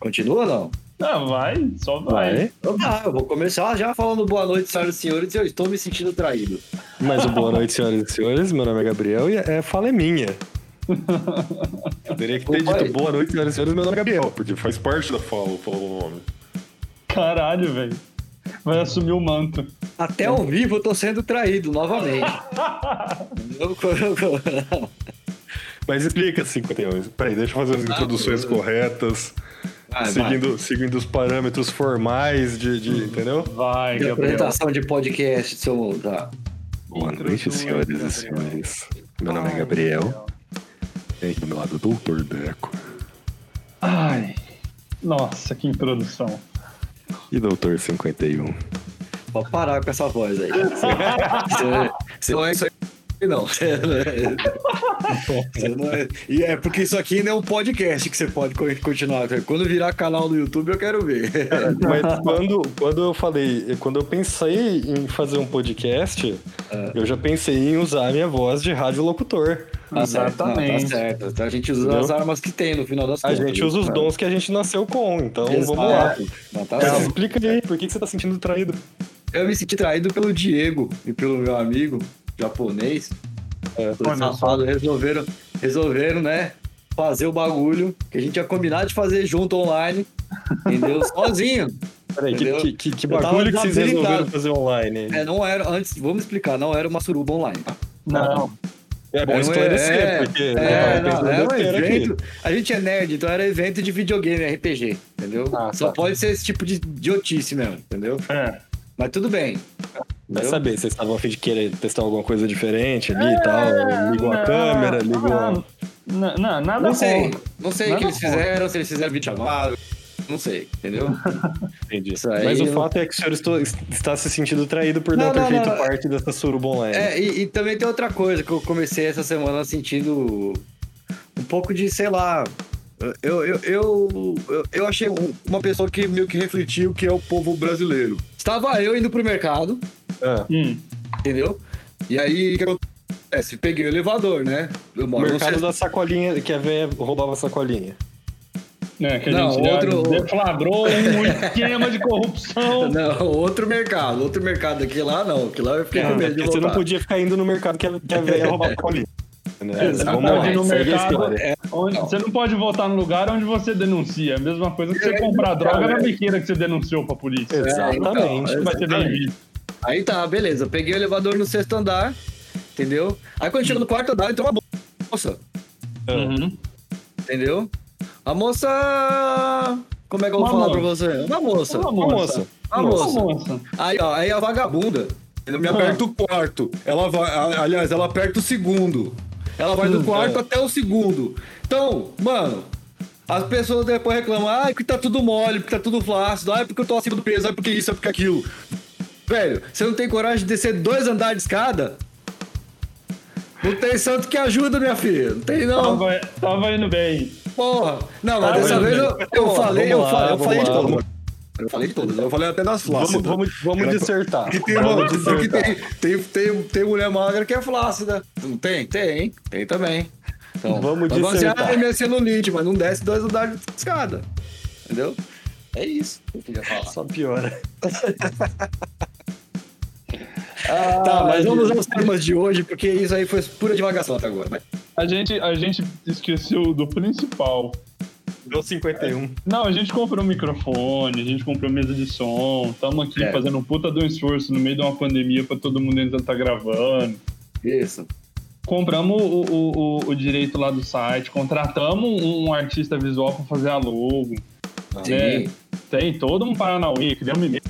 Continua ou não? Ah, vai, só vai. Então tá, eu vou começar já falando boa noite, senhoras e senhores, eu estou me sentindo traído. Mas o boa noite, senhoras e senhores. Meu nome é Gabriel e é fala é minha. Eu teria que ter Ô, dito boa noite, senhoras e senhores. Meu nome é Gabriel, porque faz parte da fala, fala o nome. Caralho, velho. Vai assumir o manto. Até ao vivo eu tô sendo traído novamente. Eu- Mas explica 51. Peraí, deixa eu fazer as introduções corretas, Ah, vai. seguindo, seguindo os parâmetros formais de, de- entendeu? Vai, De Gabriel. apresentação de podcast, seu. Tá. Boa noite, senhoras e senhores. Meu nome é Gabriel. Tem aqui do meu lado o Doutor Deco Ai. Nossa, que introdução. e Doutor 51. Pode parar com essa voz aí. Você, você não é isso aí. Não. É- E é porque isso aqui não é um podcast que você pode co- continuar. Quando virar canal do YouTube, eu quero ver. Mas quando, quando eu falei, quando eu pensei em fazer um podcast, É. eu já pensei em usar a minha voz de radiolocutor. Tá certo, não, Exatamente. tá certo. A gente usa Entendeu? as armas que tem no final das A contas. gente usa os né? dons que a gente nasceu com, então Exato. vamos lá. Não, tá Mas explica aí, por que que você tá sentindo traído? Eu me senti traído pelo Diego e pelo meu amigo japonês. É, Os safados resolveram, resolveram, né? Fazer o bagulho que a gente tinha combinado de fazer junto online. Entendeu? Sozinho. Peraí, que, Entendeu? que, que, bagulho que vocês resolveram fazer online? É, não era. Antes, vamos explicar, não era uma suruba online. Não. É bom um- esclarecer, é, porque é, né, não, tava era um besteira aqui. evento. A gente é nerd, então era evento de videogame, RPG, entendeu? Ah, Só tá. pode ser esse tipo de idiotice mesmo, entendeu? É. Mas tudo bem. Vai saber, vocês estavam a fim de querer testar alguma coisa diferente ali e tal. Ligou a não, câmera, ligou. Não, não, não, nada Não sei. Não sei o que eles fizeram, se eles fizeram vídeo chamado. Não sei, entendeu? Entendi. Isso aí Mas o fato é que o senhor estou- está se sentindo traído por Não, não ter não, feito não. parte dessa suruba online. É, e, e também tem outra coisa que eu comecei essa semana sentindo um pouco de, sei lá. Eu, eu, eu, eu, achei um- uma pessoa que meio que refletiu o que é o povo brasileiro. Estava eu indo pro mercado, Ah, Hum. entendeu? E aí, o que acontece? Peguei o elevador, né? Eu o moro no mercado sexto- da sacolinha, que a velha roubava a sacolinha. É, que a Não, gente outro- deflagrou um esquema de corrupção. Não, outro mercado, outro mercado. Aqui lá não, aqui lá eu fiquei com medo de Porque você não voltar. podia ficar indo no mercado que a, que a velha roubava a sacolinha. Né? É, você não Vamos pode lá, ir no segue a mercado. história. Onde- você não pode votar no lugar onde você denuncia. É a mesma coisa que você É, comprar droga cara. na biqueira que você denunciou pra polícia. Exatamente. então, Vai ser bem visto. Aí tá, beleza. Peguei o elevador no sexto andar, entendeu? Aí quando chega no quarto andar, entrou uma moça, Uhum. entendeu? A moça. Como é que eu vou Uma falar moça. pra você? Uma moça. Uma Uma moça. moça. Uma moça. moça. Aí, ó, aí a vagabunda. Ela me Ah. aperta o quarto. Ela vai. Aliás, ela aperta o segundo. Ela vai do quarto é. até o segundo. Então, mano. As pessoas depois reclamam, ah, porque tá tudo mole, porque tá tudo flácido, ah, porque eu tô acima do peso, ah, porque isso, ah, porque aquilo. Velho, você não tem coragem de descer dois andares de escada? Não tem santo que ajuda, minha filha. Não tem, não. Tava, tava indo bem. Porra. Não, mas Ah, dessa vez eu, eu vamos falei, eu vamos falei, eu falei de vamos todas. Eu falei de todas. Eu falei até das Vamos, flácidas. vamos, vamos Era- dissertar. Tem, Vamos porque dissertar. tem, tem, tem, tem mulher magra que é flácida. Não tem? Tem. Tem também. Então, Vamos mas você dissertar. acha minha celulite, mas não desce dois andares de escada. Entendeu? É isso que eu falar. Só piora. Tá, mas vamos aos temas de hoje, porque isso aí foi pura divagação até agora. Vai. A gente, a gente esqueceu do principal. Deu 51. Não, a gente comprou um microfone, a gente comprou mesa de som, estamos aqui É. fazendo um puta de um esforço no meio de uma pandemia pra todo mundo ainda estar gravando. Isso. Compramos o, o, o, o direito lá do site, contratamos um artista visual pra fazer a logo. Sim. É, tem todo um Paranauê, criamos e-mail,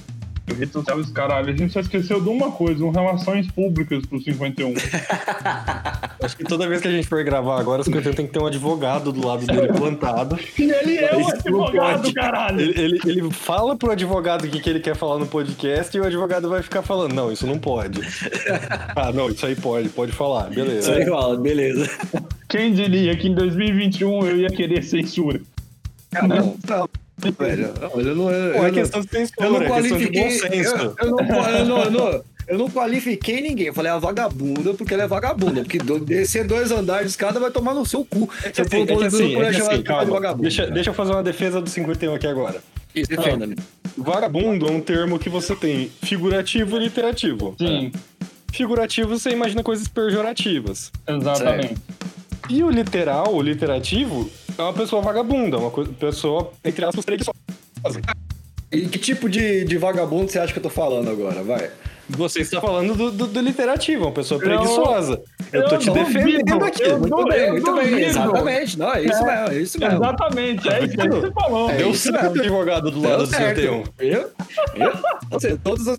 rede social os caralho. A gente só esqueceu de uma coisa, um relações públicas pro 51. Acho que toda vez que a gente for gravar agora, o 51 tem que ter um advogado do lado dele plantado. e ele é um Isso não advogado, pode. caralho! Ele, ele, ele fala pro advogado o que, que ele quer falar no podcast e o advogado vai ficar falando: não, isso não pode. ah, não, isso aí pode, pode falar, Isso beleza. aí fala, beleza. Quem diria que em 2021 eu ia querer censura? Não, não, velho. Não, eu não, eu, Pô, é eu questão de não, eu não é questão de bom qualifiquei. senso. Eu, eu não, eu, não, eu, não, eu não qualifiquei ninguém. Eu falei a vagabunda porque ela é vagabunda. Porque do- descer dois andares de escada vai tomar no seu cu. É que assim, for é que assim, é que assim, de vagabunda. Deixa, deixa eu fazer uma defesa do 51 aqui agora. Isso, defenda-me. Vagabundo é um termo que você tem figurativo e literativo. Sim, Figurativo você imagina coisas pejorativas. exatamente. E o literal, o literativo, é uma pessoa vagabunda, uma pessoa, entre aspas, preguiçosa. E que tipo de, de vagabundo você acha que eu tô falando agora? Vai. Você está falando do, do, do literativo, uma pessoa preguiçosa. Eu, tô eu te duvido, defendendo aqui. eu Muito du- bem, eu muito bem. duvido. Exatamente. Não, é isso mesmo, é isso mesmo. Exatamente, é isso que você falou. É Deu certo, mesmo. advogado do lado do certo. 51. Eu? Eu? Ou seja, todas as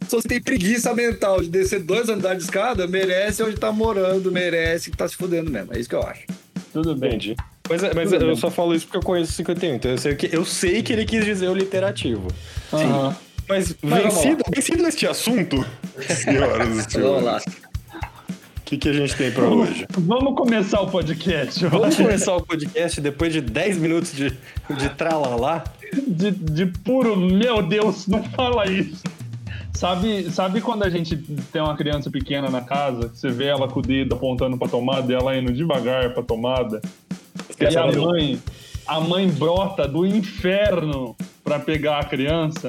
pessoas que têm preguiça mental de descer dois andares de escada merecem onde tá morando, merece que tá se fudendo mesmo. É isso que eu acho. Tudo bem. Entendi. Mas, é- mas Tudo eu só falo isso porque eu conheço o 51, então eu sei, que, eu sei que ele quis dizer o literativo. Aham. Mas Mas vencido, vencido neste assunto, senhoras e senhores, o que, que a gente tem pra hoje? Vamos começar o podcast. Vamos começar o podcast depois de 10 minutos de, de tralalá? de, de puro, meu Deus, não fala isso. Sabe, sabe quando a gente tem uma criança pequena na casa, que você vê ela com o dedo apontando pra tomada e ela indo devagar pra tomada? E a mãe, a mãe brota do inferno pra pegar a criança?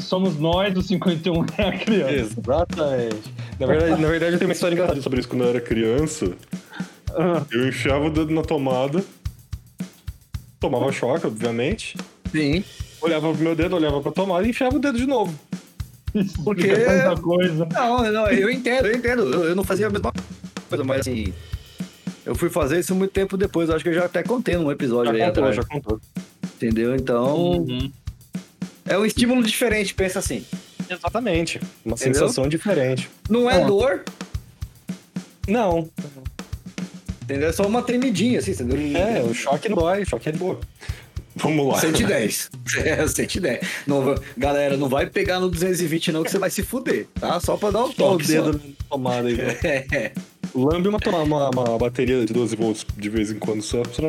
Somos nós, os 51 é a criança. Exatamente. Na verdade, na verdade, eu tenho uma história engraçada sobre isso. Quando eu era criança, Ah, eu enfiava o dedo na tomada, tomava choque, obviamente, Sim. olhava pro meu dedo, olhava pra tomada e enfiava o dedo de novo. Isso Porque- explica tanta coisa. Não, não, eu entendo, eu entendo. Eu, eu não fazia a mesma coisa, mas assim. Eu fui fazer isso muito tempo depois. Acho que eu já até contei num episódio aí Já contou, atrás. já contou. Entendeu? Então. Uhum. É um estímulo diferente, pensa assim. Exatamente. Uma Entendeu? sensação diferente. Não é dor, Não. entendeu? É só uma tremidinha, assim, entendeu? É, o choque não dói, o choque é de boa. Vamos lá. 110. É, 110. Não, galera, não vai pegar no 220 não, que você vai se fuder, tá? Só pra dar um Só o toque. dedo só. na tomada aí. né? É, é. Lambe uma, toma- uma, uma bateria de 12 volts de vez em quando só pra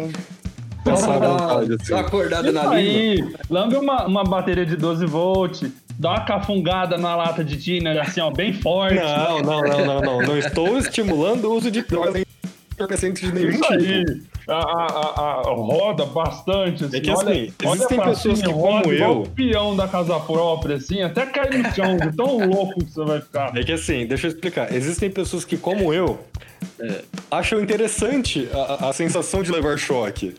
dar uma, vontade, assim. acordada Isso na língua. aí, lambe uma, uma bateria de 12 volts, dá uma cafungada na lata de tiner, assim, ó, bem forte. Não, não, não, não, não. Não estou estimulando o uso de drogas entorpecentes de nenhum Isso tipo. A, a- a- a- roda bastante, assim. É que, olha, assim, olha existem pessoas cima, que, roda como eu- o peão da casa própria, assim, até cair no chão, tão louco que você vai ficar. É que assim, deixa eu explicar. Existem pessoas que, como eu, É. acham interessante a- a sensação de levar choque.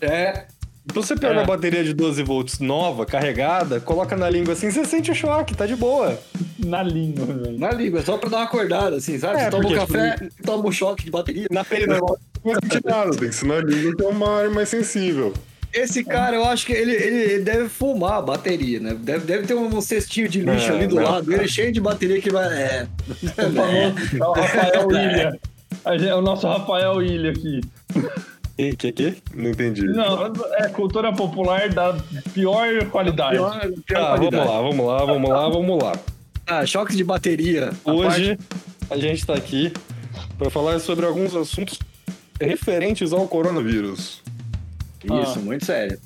É. Você pega É. uma bateria de 12 volts nova, carregada, coloca na língua assim, você sente o choque, tá de boa. Na língua, velho. Na língua, só pra dar uma acordada, assim, sabe? É, você toma um porque, café, toma um choque de bateria. Na pele normal, não sente nada, tem que ser na língua que é uma área mais sensível. Esse cara, eu acho que ele, ele, ele deve fumar a bateria, né? Deve, deve ter um cestinho de lixo Não, ali do não. lado dele, cheio de bateria que vai. É. É o Rafael Ilha. É o nosso Rafael Ilha aqui. Que, que, que? Não entendi. Não, é cultura popular da pior qualidade. Pior, pior Ah, vamos qualidade. lá, vamos lá, vamos lá, vamos lá. Ah, choques de bateria. a Hoje a gente tá aqui para falar sobre alguns assuntos referentes ao coronavírus. parte- Isso, Ah. muito sério.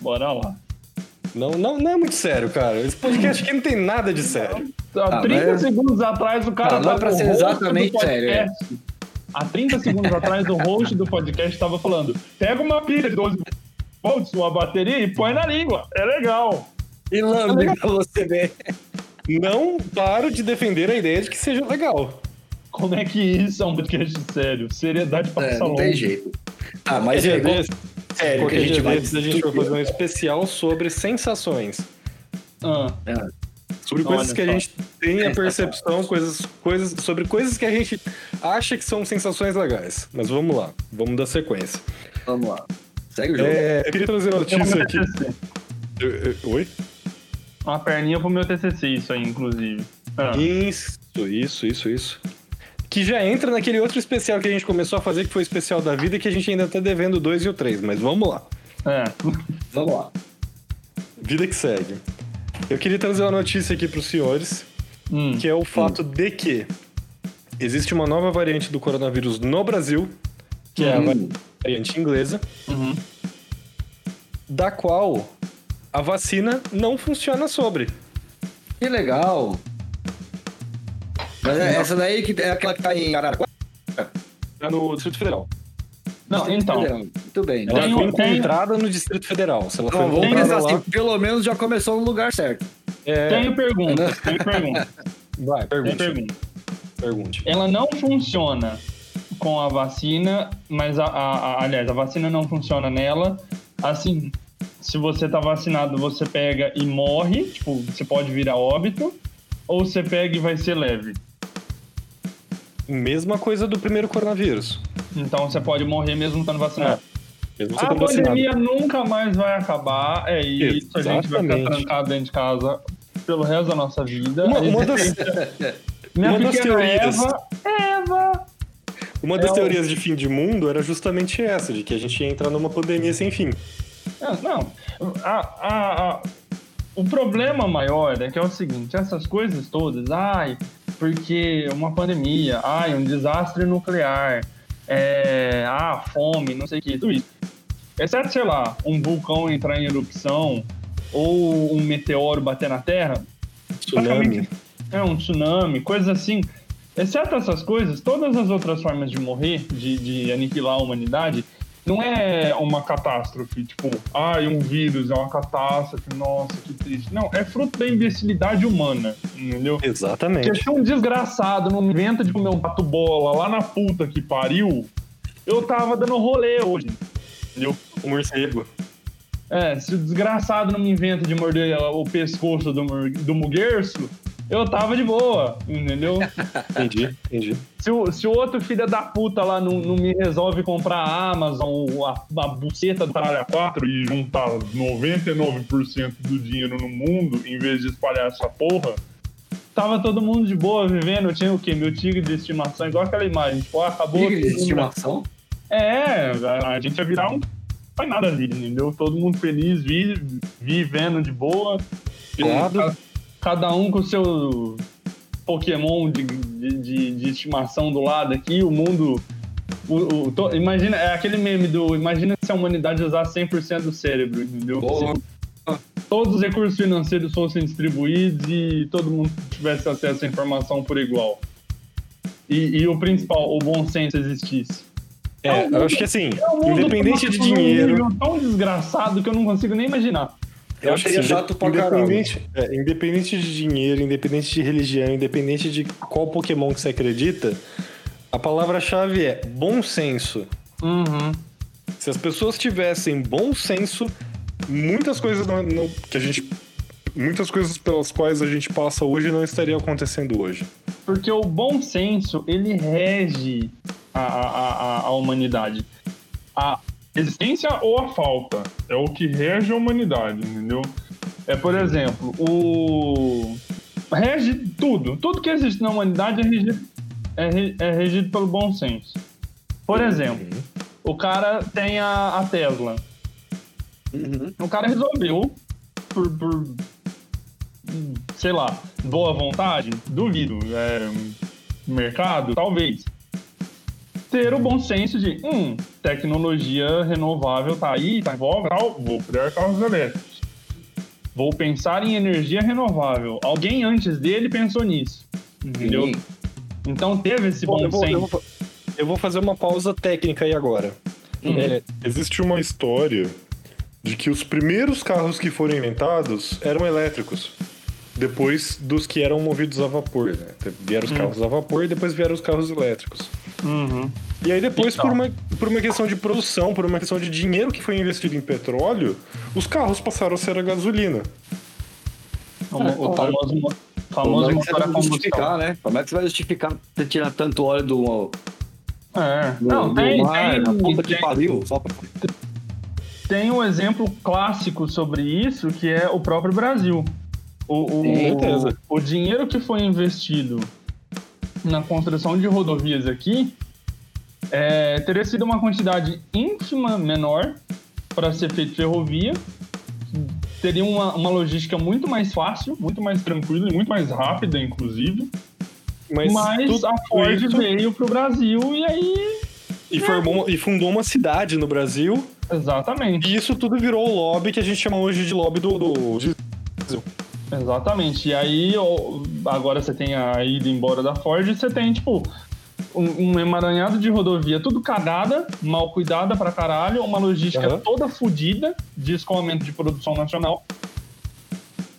Bora lá. Não, não, não é muito sério, cara. Esse podcast aqui não tem nada de sério. Há Ah, 30 mas- segundos atrás o cara Ah, não é tava pra ser exatamente sério, é. Há 30 segundos atrás o host do podcast estava falando: pega uma pilha de 12 volts, uma bateria e põe na língua. É legal. E lambe pra você ver. Não paro de defender a ideia de que seja legal. Como é que isso é um podcast sério? Seriedade pra É, não tem jeito. Ah, mas é, sério que a gente vai. a gente vai fazer um especial sobre sensações. Ah, É. Sobre coisas Olha que a gente tem a percepção, coisas, coisas, sobre coisas que a gente acha que são sensações legais. Mas vamos lá, vamos dar sequência. Vamos lá. Segue o jogo. É, eu queria trazer uma notícia aqui. TCC. Eu- eu- Oi? Uma perninha pro meu TCC, isso aí, inclusive. Ah, Isso, isso, isso, isso. Que já entra naquele outro especial que a gente começou a fazer, que foi o especial da vida, que a gente ainda tá devendo o 2 e o 3, mas vamos lá. é. Vamos lá. Vida que segue. Eu queria trazer uma notícia aqui pros senhores, Hum. que é o fato de que existe uma nova variante do coronavírus no Brasil, que é a Hum. variante inglesa, Uhum. da qual a vacina não funciona sobre. Que legal. Mas é essa daí que é aquela que tá em Araraquara? É no Distrito Federal. Não, então. Muito bem. Ela Tem foi tem- encontrada no Distrito Federal. Se ela foi vamos pensar lá... assim, pelo menos já começou no lugar certo. É, Tenho pergunta, tenho pergunta, Vai, pergunta. Pergunte. Ela não funciona com a vacina, mas a, a- a- aliás, a vacina não funciona nela. Assim, se você tá vacinado, você pega e morre, tipo, você pode vir a óbito, ou você pega e vai ser leve. Mesma coisa do primeiro coronavírus. Então você pode morrer mesmo estando vacinado. Mesmo você A estando vacinado. pandemia nunca mais vai acabar, é isso. A gente vai ficar Exatamente. trancado dentro de casa pelo resto da nossa vida. Uma, uma das, Minha uma das teorias- Eva, Eva, uma das É o- teorias de fim de mundo era justamente essa, de que a gente ia entrar numa pandemia sem fim. Não, não. A, a- a- o problema maior é que é o seguinte, essas coisas todas, ai, porque uma pandemia, ai, um desastre nuclear, é, ah, fome, não sei o que, tudo isso. Exceto, sei lá, um vulcão entrar em erupção ou um meteoro bater na Terra, Tsunami. é um tsunami, coisas assim. Exceto essas coisas, todas as outras formas de morrer, de, de aniquilar a humanidade, não é uma catástrofe, tipo, ai, um vírus é uma catástrofe, nossa, que triste. Não, é fruto da imbecilidade humana, entendeu? Exatamente. Porque se um desgraçado não inventa de comer um pato bola lá na puta que pariu, eu tava dando rolê hoje, entendeu? O morcego. É, se o desgraçado não me inventa de morder o pescoço do, do muguerço, eu tava de boa, entendeu? Entendi, entendi. Se o, se o outro filho da puta lá não, não me resolve comprar a Amazon, a, a buceta do caralho 4 e juntar 99% do dinheiro no mundo, em vez de espalhar essa porra, tava todo mundo de boa vivendo. Eu tinha o quê? Meu tigre de estimação, igual aquela imagem. Tipo, ah, acabou. Tigre de mundo- estimação? É, a, a gente ia virar um. Não faz nada ali, entendeu? Todo mundo feliz, vi, vivendo de boa. Pelado. Ca- Cada um com o seu Pokémon de, de, de- de estimação do lado aqui, o mundo. o- o- to- imagina, é aquele meme do. Imagina se a humanidade usasse 100% do cérebro, entendeu? Boa. Se todos os recursos financeiros fossem distribuídos e todo mundo tivesse acesso à informação por igual. E, e o principal, o bom senso existisse. É, eu acho que assim, É um mundo independente de tomado por um dinheiro. tão desgraçado que eu não consigo nem imaginar. Eu acho que acharia assim, chato pra independente, é, independente de dinheiro, independente de religião, independente de qual Pokémon que você acredita, a palavra-chave é bom senso. Uhum. Se as pessoas tivessem bom senso, muitas coisas não- não- que a gente. Muitas coisas pelas quais a gente passa hoje não estariam acontecendo hoje. Porque o bom senso, ele rege a, a, a, a humanidade. A existência ou a falta é o que rege a humanidade, entendeu? É, por exemplo, o... Rege tudo. Tudo que existe na humanidade é regido, é, é regido pelo bom senso. Por exemplo, o cara tem a, a Tesla. Uhum. O cara resolveu, por, por, sei lá, boa vontade, duvido, é, mercado, talvez. Ter o bom senso de, hum, tecnologia renovável tá aí, tá em voga, tal, vou criar carros elétricos. Vou pensar em energia renovável. Alguém antes dele pensou nisso, entendeu? Sim. Então teve esse bom eu, vou, eu, senso. vou, eu vou fazer uma pausa técnica aí agora. Uhum. É, existe uma história de que os primeiros carros que foram inventados eram elétricos. Depois dos que eram movidos a vapor, né? Vieram os carros a vapor e depois vieram os carros elétricos. Uhum. E aí depois, Então. por, uma, por uma questão de produção, por uma questão de dinheiro que foi investido em petróleo, os carros passaram a ser a gasolina. O, o famoso, famoso é que você motor a vai combustão. justificar, né? Como é que você vai justificar você tirar tanto óleo do, É. do, Não, do tem, mar, tem, que pariu? Só pra... tem um exemplo clássico sobre isso, que é o próprio Brasil. O, o, certeza. o dinheiro que foi investido na construção de rodovias aqui é, teria sido uma quantidade ínfima menor para ser feito ferrovia. Teria uma, uma logística muito mais fácil, muito mais tranquila e muito mais rápida, inclusive. Mas, Mas, tudo a Ford isso- veio pro Brasil e aí. e, formou, e fundou uma cidade no Brasil. Exatamente. E isso tudo virou o lobby que a gente chama hoje de lobby do, do diesel. Exatamente. E aí, agora você tem a ida embora da Ford, você tem, tipo, um, um emaranhado de rodovia tudo cagada, mal cuidada pra caralho, uma logística Aham. toda fodida de escoamento de produção nacional.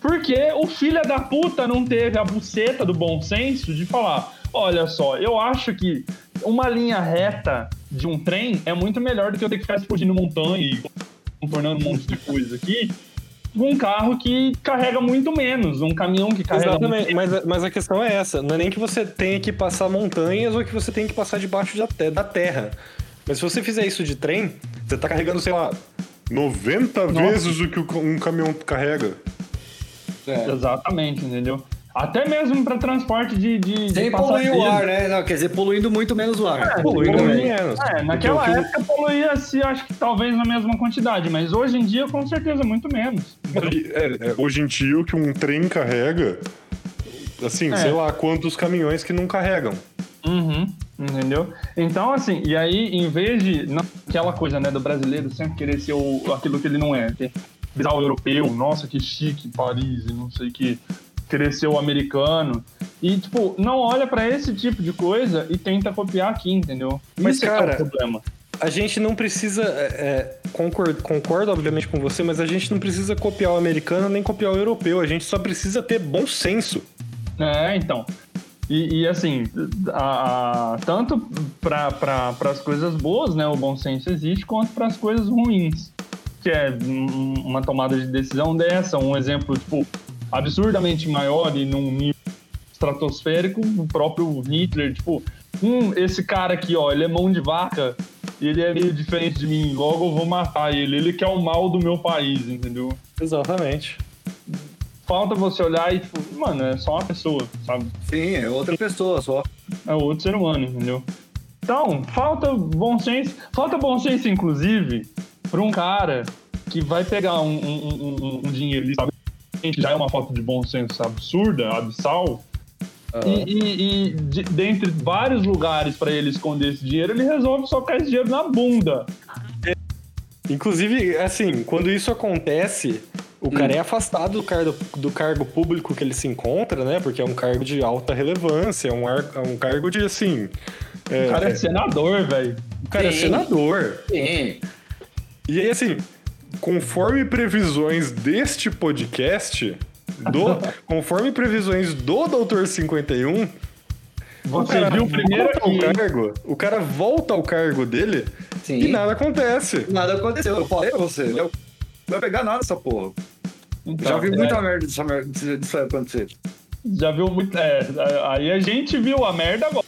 Porque o filho da puta não teve a buceta do bom senso de falar: olha só, eu acho que uma linha reta de um trem é muito melhor do que eu ter que ficar explodindo montanha e contornando um monte de coisa aqui. Um carro que carrega muito menos, um caminhão que carrega Exatamente, muito mas, mas a questão é essa. Não é nem que você tenha que passar montanhas ou que você tenha que passar debaixo da, te- da terra. Mas se você fizer isso de trem, você tá carregando, sei lá, 90 vezes o que um caminhão carrega. É. Exatamente, entendeu? Até mesmo para transporte de, de, de Sem poluir o ar, né? Não, quer dizer, poluindo muito menos o ar. Poluindo Polui menos. É, naquela Porque época poluía-se, acho que talvez na mesma quantidade, mas hoje em dia, com certeza, muito menos. É, é, hoje em dia, o que um trem carrega, assim, É. sei lá quantos caminhões que não carregam. Uhum, entendeu? Então, assim, e aí, em vez de. Não, aquela coisa, né, do brasileiro sempre querer ser o, aquilo que ele não é, que é europeu, nossa, que chique, Paris, e não sei o que. Querer ser o americano. E, tipo, não olha pra esse tipo de coisa e tenta copiar aqui, entendeu? Mas, Isso é é cara, o problema. A gente não precisa. é, é, concordo, concordo, obviamente, com você, mas a gente não precisa copiar o americano nem copiar o europeu. A gente só precisa ter bom senso. É, então. E, e, assim, a, a- tanto para as coisas boas, né, o bom senso existe, quanto para as coisas ruins. Que é um- uma tomada de decisão dessa, um exemplo, tipo, absurdamente maior e num nível estratosférico, o próprio Hitler, tipo, hum, esse cara aqui, ó, ele é mão de vaca, ele é meio diferente de mim, logo eu vou matar ele, ele quer o mal do meu país, entendeu? Exatamente. Falta você olhar e, tipo, mano, é só uma pessoa, sabe? Sim, é outra pessoa só. é outro ser humano, entendeu? Então, falta bom senso. Falta bom senso, inclusive, para um cara que vai pegar um, um, um- um- um dinheiro ali, sabe? Já é uma falta de bom senso absurda, abissal. E, e- e de- dentre vários lugares para ele esconder esse dinheiro, ele resolve socar esse dinheiro na bunda. Inclusive, assim, quando isso acontece, o cara é afastado do cargo, do cargo público que ele se encontra, né? Porque é um cargo de alta relevância, é um, ar- é um cargo de, assim. É, O cara é senador, velho. o cara é Sim. senador. Sim. E aí, assim, conforme previsões deste podcast, do, conforme previsões do Doutor 51, Você viu primeiro volta ao aqui. cargo, o cara volta ao cargo dele Sim. e nada acontece. Nada aconteceu. Eu falei pra você, não vai pegar nada essa porra. Então, Já vi é, muita merda disso disso aí acontecer. Já viu muito. É, aí a gente viu a merda agora.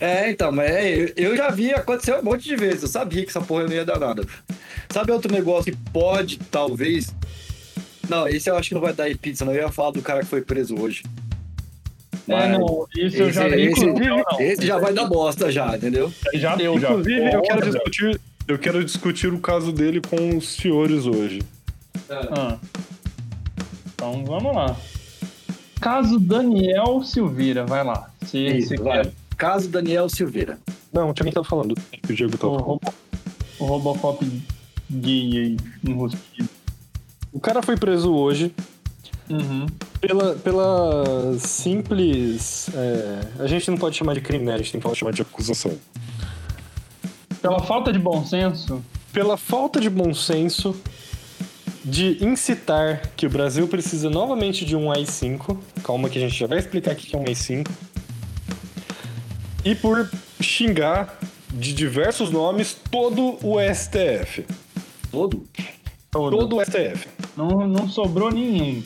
É, então, mas é, eu já vi acontecer um monte de vezes. Eu sabia que essa porra não ia dar nada. Sabe outro negócio que pode, talvez. Não, esse eu acho que não vai dar em pizza, não. Eu ia falar do cara que foi preso hoje. É, Mas não, isso eu já vi. esse, Inclusive, não. esse já vai dar bosta já, entendeu? Já deu, já. Inclusive, eu quero discutir, eu quero discutir o caso dele com os senhores hoje. Ah. Então vamos lá. Caso Daniel Silveira, vai lá. Se, Isso, se vai. quer. Caso Daniel Silveira. Não, tinha quem tá falando. O Diego tá O, falando. O Robocop gay aí, enrosquido. O cara foi preso hoje Uhum. pela, pela simples. é, a gente não pode chamar de crime, né? A gente tem que chamar de acusação. Pela falta de bom senso, Pela falta de bom senso de incitar que o Brasil precisa novamente de um AI-5. Calma que a gente já vai explicar o que é um AI-5. E por xingar de diversos nomes todo o STF. Todo? todo. Todo o STF. Não, não sobrou nenhum.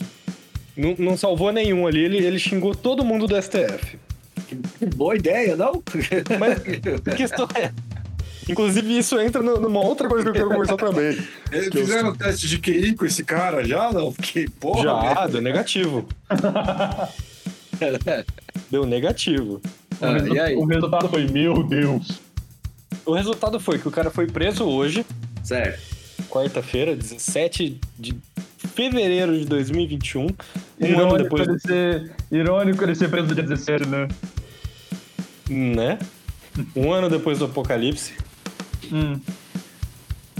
Não, não salvou nenhum ali, ele, ele xingou todo mundo do STF. Que boa ideia, não? Mas a questão é. Inclusive, isso entra numa outra coisa que eu quero conversar também. Eles Que eu- fizeram teste de QI com esse cara já? Não? Porque, porra. Já, deu negativo. Deu negativo. O, Ah, resu- e aí? o resultado foi, meu Deus. O resultado foi que o cara foi preso hoje, Certo. quarta-feira, 17 de fevereiro de 2021. Um ano Irônico depois, ele, ser, irônico ele ser preso no dia 17, né? né? Um ano depois do apocalipse. Hum.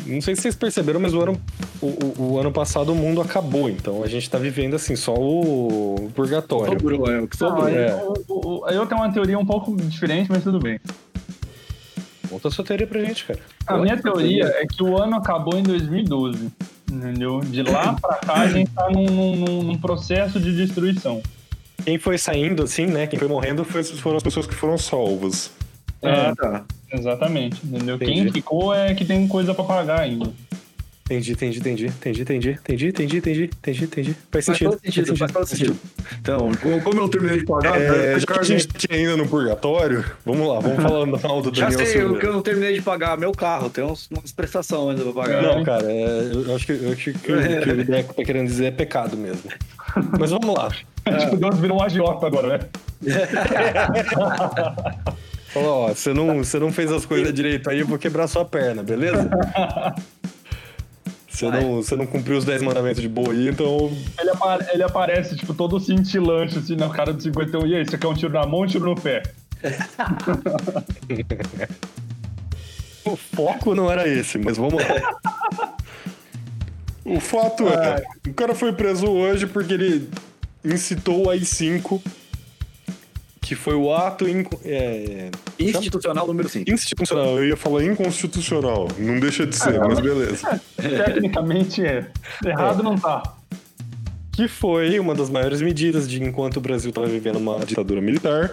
Não sei se vocês perceberam, mas o ano, o, o- o ano passado o mundo acabou, então a gente tá vivendo assim, só o purgatório. Sobrou, é o que sobrou. aí é. eu, eu- eu tenho uma teoria um pouco diferente, mas tudo bem. Conta a sua teoria pra gente, cara. A minha teoria é que o ano acabou em 2012. Entendeu? De lá pra cá a gente tá num, num- num processo de destruição. Quem foi saindo, assim, né? Quem foi morrendo foi- foram as pessoas que foram salvas. Ah, tá. Exatamente, entendeu? Quem Entendi. ficou é que tem coisa pra pagar ainda. Entendi, entendi, entendi, entendi, entendi, entendi, entendi, entendi, entendi, entendi. Faz Faz sentido. todo sentido, faz todo sentido. Então, como como eu terminei de pagar, É, né, já que a gente tá ainda no purgatório, vamos lá, vamos falando mal do já Daniel sei, o que eu não terminei de pagar, meu carro, tem uns, umas prestações ainda pra pagar. Não, cara, é, eu acho que, eu acho que, o que o Deco tá querendo dizer é pecado mesmo. Mas vamos lá. Tipo, Deus virou um agiota agora, né? Fala, ó, você não, você não fez as coisas direito aí, eu vou quebrar sua perna, beleza? Você não, você não cumpriu os 10 mandamentos de boa aí, então. Ele, apa- ele aparece, tipo, todo cintilante, assim, na cara do 51. E aí, você quer um tiro na mão ou um tiro no pé? O foco não era esse, mas vamos lá. O fato é, o cara foi preso hoje porque ele incitou o AI-5, que foi o ato inco- é, Institucional número 5. institucional. Eu ia falar inconstitucional, não deixa de ser, mas beleza. Tecnicamente é. Errado não tá. Que foi uma das maiores medidas de enquanto o Brasil estava vivendo uma ditadura militar,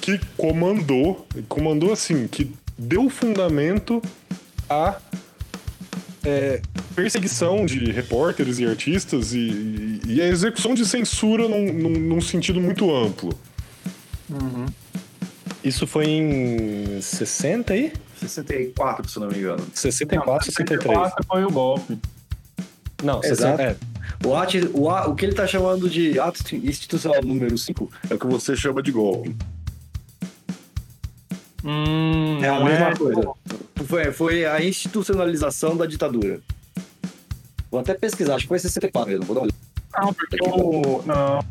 que comandou, comandou assim, que deu fundamento à é, perseguição de repórteres e artistas e, e a execução de censura num, num- num sentido muito amplo. Isso foi em 60 aí? 64, se não me engano. 64, 63. 64 foi o golpe. Não, Exato. 60, é. O, ati- o, a- o que ele tá chamando de ato institucional número 5 é o que você chama de golpe. Hum, É a não mesma é, coisa. Foi, foi a institucionalização da ditadura. Vou até pesquisar, acho que foi 64 mesmo. Vou dar uma olhada. Não, porque o. Não,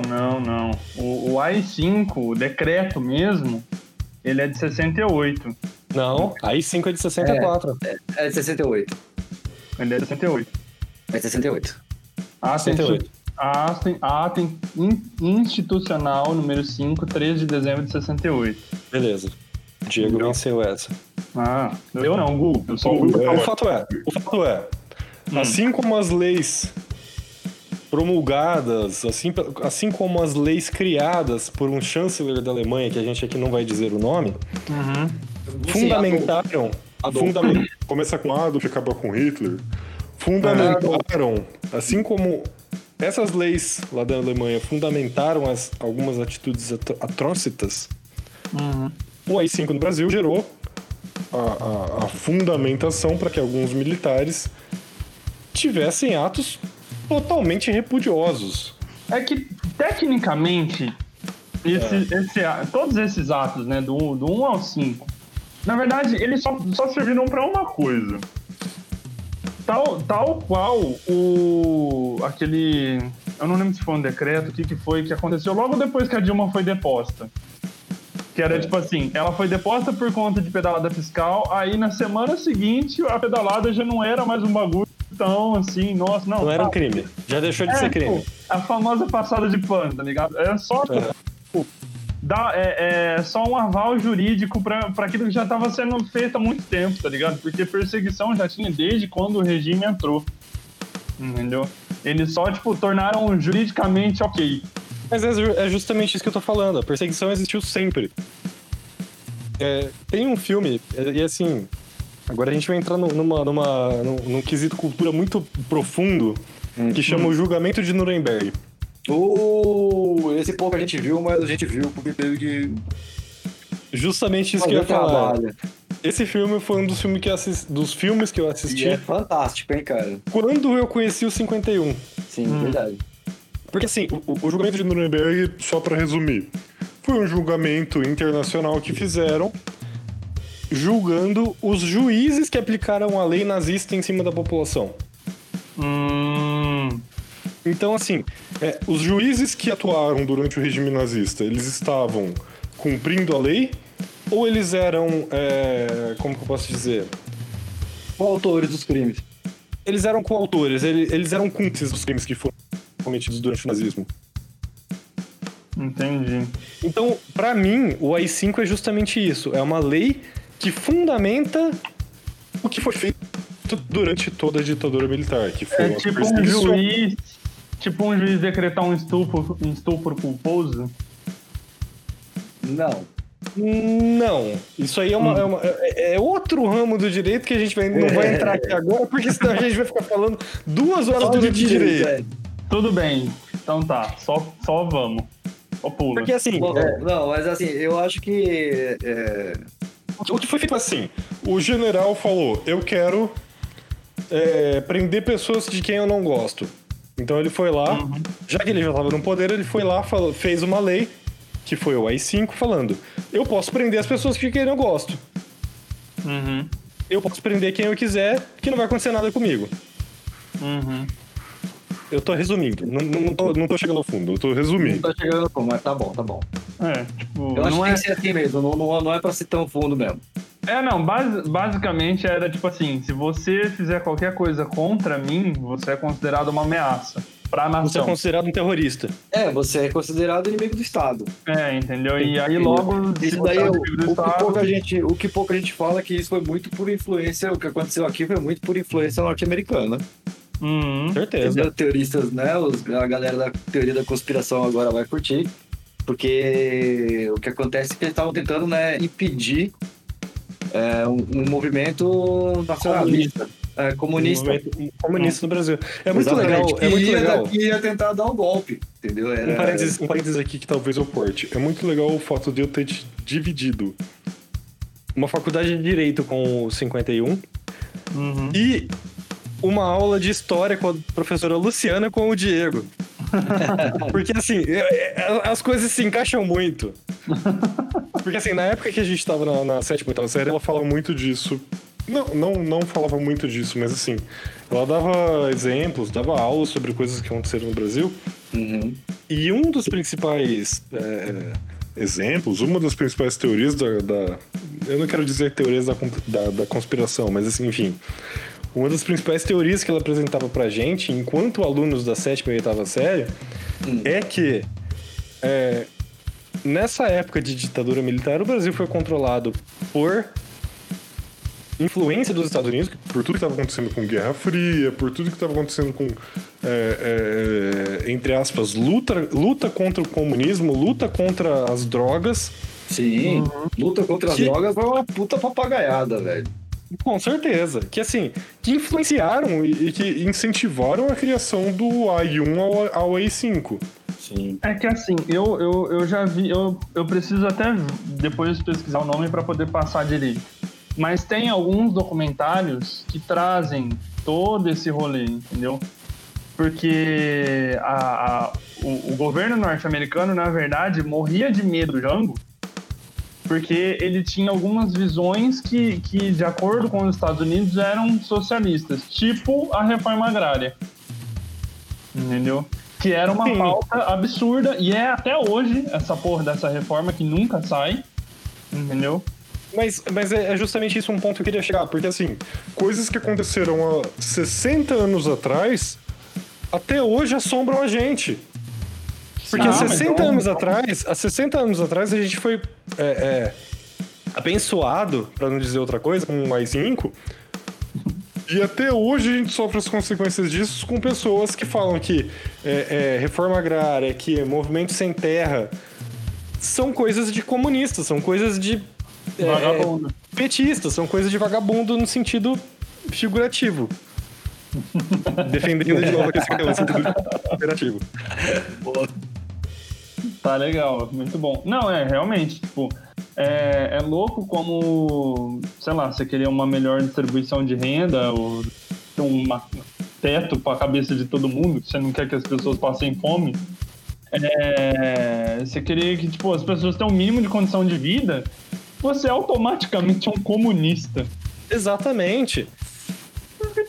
não, não. O, o AI-5, o decreto mesmo, ele é de 68. Não, aí 5 é de 64. É de 68. Ele é de 68. É de 68. Ato, 68. insti- ato, ato in- institucional número 5, 13 de dezembro de 68. Beleza. Diego Não. venceu essa. Ah, eu não, Gu. Eu sou o Gu. o fato é, o fato é, assim como as leis promulgadas, assim, assim como as leis criadas por um chanceler da Alemanha, que a gente aqui não vai dizer o nome, Uhum. fundamentaram, Adolf. fundamen- Começa com Adolf e acaba com Hitler. fundamentaram, assim como essas leis lá da Alemanha fundamentaram as, algumas atitudes atro- atrocitas, Uhum. o AI-5 no Brasil gerou a, a- a fundamentação para que alguns militares tivessem atos totalmente repudiosos. É que, tecnicamente, esse, esse a- todos esses atos, né, do, do 1 ao 5, na verdade, eles só, só serviram para uma coisa. Tal, tal qual o. aquele. Eu não lembro se foi um decreto, o que, que foi que aconteceu logo depois que a Dilma foi deposta. Que era tipo assim, ela foi deposta por conta de pedalada fiscal, aí na semana seguinte a pedalada já não era mais um bagulho tão assim, nossa, não. Não era um tá, crime. Já deixou de é, ser crime. tipo, a famosa passada de pano, tá ligado? É só, tipo, dá, é, é só um aval jurídico pra, pra aquilo que já tava sendo feito há muito tempo, tá ligado? Porque perseguição já tinha desde quando o regime entrou. Entendeu? Eles só, tipo, tornaram juridicamente ok. Mas é, é justamente isso que eu tô falando. A perseguição existiu sempre. É, tem um filme, é, e assim, agora a gente vai entrar no- numa, numa, num, num quesito cultura muito profundo que chama o Julgamento de Nuremberg. Uh, esse pouco a gente viu, mas a gente viu porque teve que Justamente isso que eu ia falar. trabalho. Esse filme foi um dos, filmes que eu assis- dos filmes que eu E assisti é fantástico, hein, cara? quando eu conheci o 51. Sim, verdade. Porque assim, o, O julgamento de Nuremberg, só pra resumir, foi um julgamento internacional que fizeram julgando os juízes que aplicaram a lei nazista em cima da população. Hum. Então, assim, é, os juízes que atuaram durante o regime nazista, eles estavam cumprindo a lei ou eles eram, é, como que eu posso dizer, coautores dos crimes. Eles eram coautores, eles, eles eram cúmplices dos crimes que foram cometidos durante o nazismo. Entendi. Então, pra mim, o AI-5 é justamente isso. É uma lei que fundamenta o que foi feito durante toda a ditadura militar, que foi É tipo um juiz. Tipo um juiz decretar um estupro, um estupro culposo. Não. Não, isso aí é, uma, é, uma- é- é outro ramo do direito que a gente vai, não vai entrar aqui agora, porque senão a gente vai ficar falando duas horas do livro de direito. é. Tudo bem. Então tá, só, só vamos. Só pula. Porque assim, Bom, é, Não, mas assim, eu acho que. O que foi feito assim, o general falou, eu quero é, prender pessoas de quem eu não gosto. Então ele foi lá, já que ele já estava no poder, ele foi lá, falou- fez uma lei, que foi o AI-5, falando, eu posso prender as pessoas de quem eu gosto. Uhum. Eu posso prender quem eu quiser, que não vai acontecer nada comigo. Uhum. Eu tô resumindo, não, não, tô, não tô chegando ao fundo, eu tô resumindo. Tá chegando, pô, mas tá bom, tá bom. É, tipo, Eu acho não que é. tem que ser assim mesmo, não, não, não é pra ser tão fundo mesmo. É, não, basi- basicamente era tipo assim: se você fizer qualquer coisa contra mim, você é considerado uma ameaça pra Você é nação. considerado um terrorista. É, você é considerado inimigo do Estado. É, entendeu? E aí logo. se Isso daí, é o, inimigo do o, que Estado- pouca gente, o que pouca gente fala é que isso foi muito por influência, o que aconteceu aqui foi muito por influência norte-americana. Uhum. Certeza. Entendeu? Teoristas, né? Os- a galera da teoria da conspiração agora vai curtir. Porque o que acontece é que eles estavam tentando né, impedir é, um, um movimento nacionalista, é, comunista. Um comunista no Brasil. É muito Exatamente, legal, que é muito ia, legal. Ia tentar dar um golpe, entendeu? Era, Um parênteses, um parênteses aqui que talvez eu corte. É muito legal o fato de eu ter te dividido uma faculdade de Direito com o 51 Uhum. e uma aula de História com a professora Luciana com o Diego. Porque assim, é- é- as coisas se encaixam muito. Porque assim, na época que a gente tava na, na sétima, oitava série, ela falava muito disso. Não, não, não falava muito disso, mas assim, ela dava exemplos, dava aulas sobre coisas que aconteceram no Brasil. Uhum. E um dos principais é, exemplos, uma das principais teorias da, da- Eu não quero dizer teorias da, da, da conspiração, mas assim, enfim. Uma das principais teorias que ela apresentava pra gente, enquanto alunos da sétima e oitava série, é que é, nessa época de ditadura militar, o Brasil foi controlado por influência dos Estados Unidos, por tudo que estava acontecendo com Guerra Fria, por tudo que estava acontecendo com, é, é, entre aspas, luta, luta contra o comunismo, luta contra as drogas. Sim, luta contra as Que- drogas foi uma puta papagaiada, velho. Com certeza. Que assim, que influenciaram e, e que incentivaram a criação do AI1 ao, ao AI5. Sim. É que assim, eu, eu, eu já vi, eu, eu preciso até depois pesquisar o nome para poder passar direito. Mas tem alguns documentários que trazem todo esse rolê, entendeu? Porque a, a- o, o governo norte-americano, na verdade, morria de medo do Jango, porque ele tinha algumas visões que, que, de acordo com os Estados Unidos, eram socialistas, tipo a reforma agrária. Entendeu? Que era uma Sim. pauta absurda, e é até hoje essa porra dessa reforma que nunca sai. Entendeu? Mas, mas é é justamente isso um ponto que eu queria chegar, porque assim, Coisas que aconteceram há 60 anos atrás, até hoje assombram a gente. Porque Ah, há mas 60 então- anos atrás, há 60 anos atrás, a gente foi é, é, abençoado, pra não dizer outra coisa, com um AI5. e até hoje a gente sofre as consequências disso com pessoas que falam que é, é, reforma agrária, que é movimento sem terra, são coisas de comunistas, são coisas de é, Vagabundo. petistas, são coisas de vagabundo no sentido figurativo. Defendendo de novo aqui no sentido figurativo. Tá legal, muito bom. Não, é, realmente, tipo, é, é louco como, sei lá, você queria uma melhor distribuição de renda, ou ter um teto pra cabeça de todo mundo, você não quer que as pessoas passem fome. É, você queria que, tipo, as pessoas tenham o mínimo de condição de vida, você é automaticamente um comunista. Exatamente.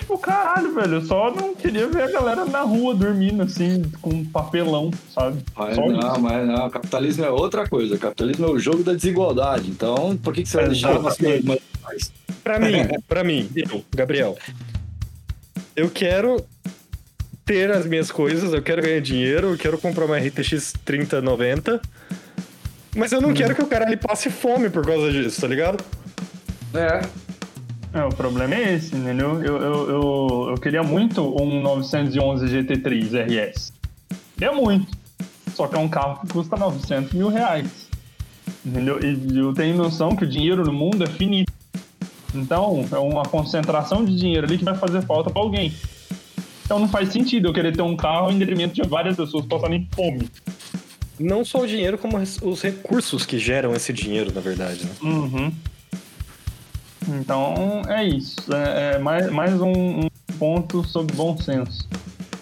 Tipo, caralho, velho, eu só não queria ver a galera na rua dormindo, assim, com papelão, sabe? Mas Só não, isso. mas não, capitalismo é outra coisa. Capitalismo é o jogo da desigualdade. Então, por que, que você vai deixar umas coisas mais? Pra mim, pra mim, eu, Gabriel, eu quero ter as minhas coisas, eu quero ganhar dinheiro, eu quero comprar uma RTX 3090, mas eu não Hum. quero que o cara ali passe fome por causa disso, tá ligado? É. É, o problema é esse, entendeu? Eu, eu, eu, eu queria muito um 911 GT3 RS. Queria muito. Só que é um carro que custa 900 mil reais. Entendeu? E eu tenho noção que o dinheiro no mundo é finito. Então, é uma concentração de dinheiro ali que vai fazer falta pra alguém. Então não faz sentido eu querer ter um carro em detrimento de várias pessoas passarem fome. Não só o dinheiro, como os recursos que geram esse dinheiro, na verdade, né? Uhum. Então é isso. É, é mais, mais um, um ponto sobre bom senso.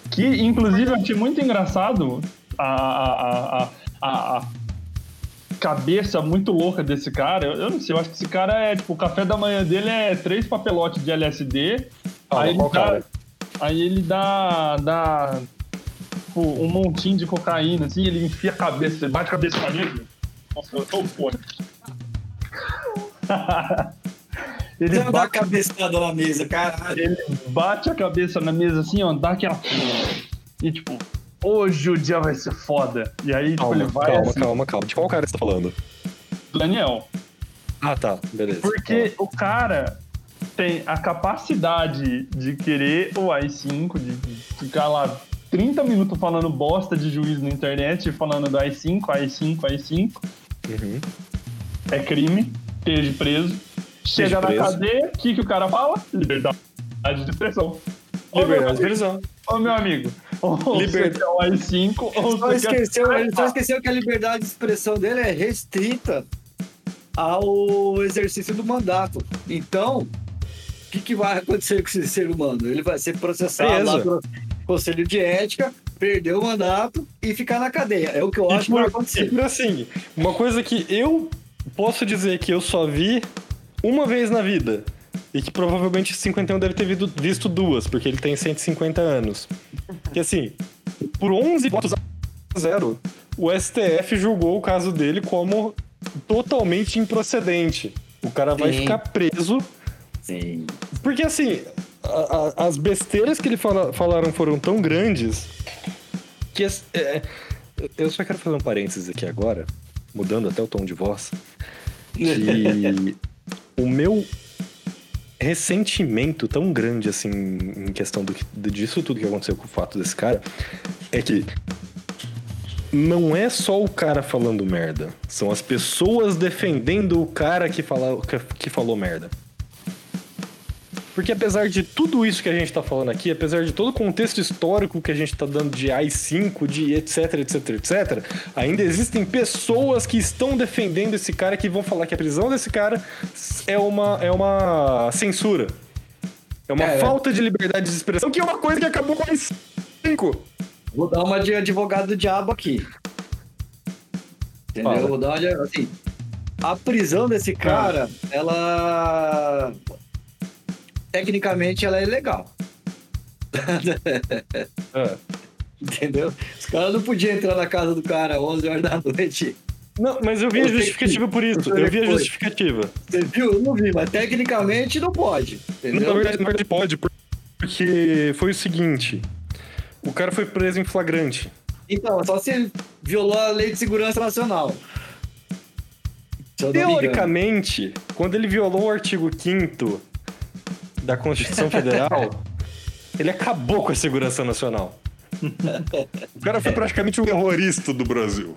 Que inclusive eu achei muito engraçado a, a, a, a, a cabeça muito louca desse cara. Eu, eu não sei, eu acho que esse cara é tipo, o café da manhã dele é três papelotes de LSD. Ah, aí, ele dá, aí ele dá. dá tipo, um montinho de cocaína, assim, ele enfia a cabeça, bate a cabeça na mesa. Nossa, eu tô fora. ele, Dá uma bate, cabeçada na mesa, caralho. ele bate a cabeça na mesa assim, ó, dá aquela. E tipo, hoje o dia vai ser foda. E aí, tipo, ele Calma, vai calma, assim, calma, calma. De qual cara você tá falando? Daniel. Ah, tá, beleza. Porque o cara tem a capacidade de querer o i5, de de ficar lá 30 minutos falando bosta de juiz na internet, falando do i5, i5, i5. Uhum. É crime, esteja preso. Chega na cadeia, o que, que o cara fala? Liberdade de expressão. Liberdade de meu, prisão. ô, meu amigo, ou Liber- você quer o i5, ou Só você quer... esqueceu, ele só esqueceu que a liberdade de expressão dele é restrita ao exercício do mandato. Então, o que, que vai acontecer com esse ser humano? Ele vai ser processado lá pelo Conselho de Ética, perder o mandato e ficar na cadeia. É o que eu acho que vai acontecer. Assim, uma coisa que eu posso dizer que eu só vi uma vez na vida. E que provavelmente esse 51 deve ter visto- duas, porque ele tem 150 anos. Que assim, por 11 votos a zero, o STF julgou o caso dele como totalmente improcedente. O cara vai Sim. ficar preso Sim. porque assim, a- a- as besteiras que ele fala- falaram foram tão grandes que. é, eu só quero fazer um parênteses aqui agora, mudando até o tom de voz. Que o meu ressentimento tão grande assim em questão do, disso tudo que aconteceu com o fato desse cara é que não é só o cara falando merda, são as pessoas defendendo o cara que, fala, que falou merda. Porque apesar de tudo isso que a gente tá falando aqui, apesar de todo o contexto histórico que a gente tá dando de AI-5, de etc, etc, etc, ainda existem pessoas que estão defendendo esse cara que vão falar que a prisão desse cara é uma, é uma censura. É uma É, falta de liberdade de expressão, que é uma coisa que acabou com AI-5. Vou dar uma de advogado do diabo aqui. Entendeu? Fala. Vou dar uma de. Assim, a prisão desse cara, ela. Tecnicamente, ela é ilegal. É. Entendeu? Os caras não podiam entrar na casa do cara às 11 horas da noite. Não, mas eu vi a Eu justificativa que- por isso. eu vi a justificativa. Você viu? Eu não vi, mas tecnicamente não pode. Entendeu? Na verdade, na verdade pode, porque foi o seguinte: o cara foi preso em flagrante. Então, só se violou a lei de segurança nacional. Não. Teoricamente, quando ele violou o artigo 5 da Constituição Federal, ele acabou com a segurança nacional. O cara foi praticamente um terrorista do Brasil.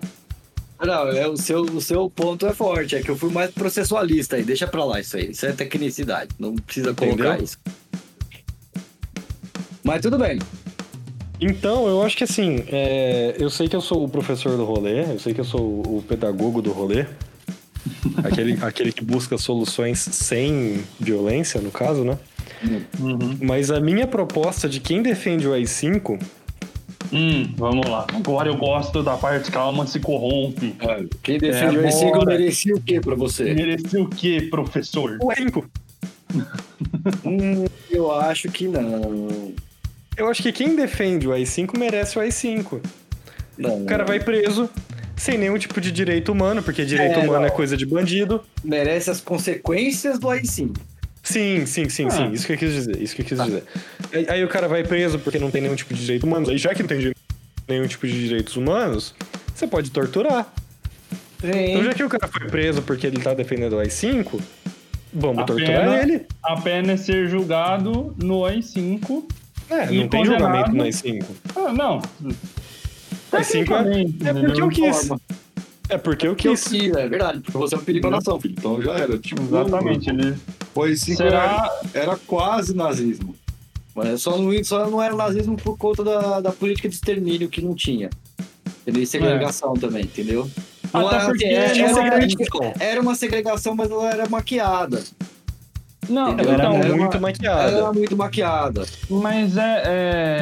Não, é, o, seu, o seu ponto é forte, é que eu fui mais processualista aí, deixa pra lá isso aí, isso é tecnicidade, não precisa colocar Entendeu? isso. Mas tudo bem. Então, eu acho que assim, é, eu sei que eu sou o professor do rolê, eu sei que eu sou o pedagogo do rolê, aquele, aquele que busca soluções sem violência, no caso, né? Uhum. Mas a minha proposta de quem defende o AI-5 Hum, vamos lá. Agora eu gosto da parte que a alma se corrompe. Quem defende É, o versículo bora. merecia o quê pra você? Mereceu o quê, professor? o AI-5. Hum, eu acho que não. Eu acho que quem defende o AI-5 merece o AI-5. Não. O cara vai preso sem nenhum tipo de direito humano, porque direito É, humano é não. coisa de bandido. Merece as consequências do AI-5. Sim, sim, sim, Ah. sim. Isso que eu quis dizer. Isso que eu quis dizer. Aí, aí o cara vai preso porque não tem nenhum tipo de direito humano. Aí já que não tem nenhum tipo de direitos humanos, você pode torturar. Então já que o cara foi preso porque ele tá defendendo o AI-5, vamos A torturar pena- ele. A pena é ser julgado no AI-5. É, não tem julgamento no AI-5. Ah, não. AI-5 é, é porque eu quis. É porque eu Que eu quis. quis, é verdade, porque você é um perigo à nação, filho. Então já era. Tipo, Exatamente. Ele... Foi cinco Será- era, era quase nazismo. Mas só não, só não era nazismo por conta da, da política de extermínio que não tinha. Entendeu? E segregação também, entendeu? Não Até era, porque era, tinha era, segregação. era uma segregação, mas ela era maquiada. Não? Ela era então, muito Ela maquiada. era muito maquiada. mas é,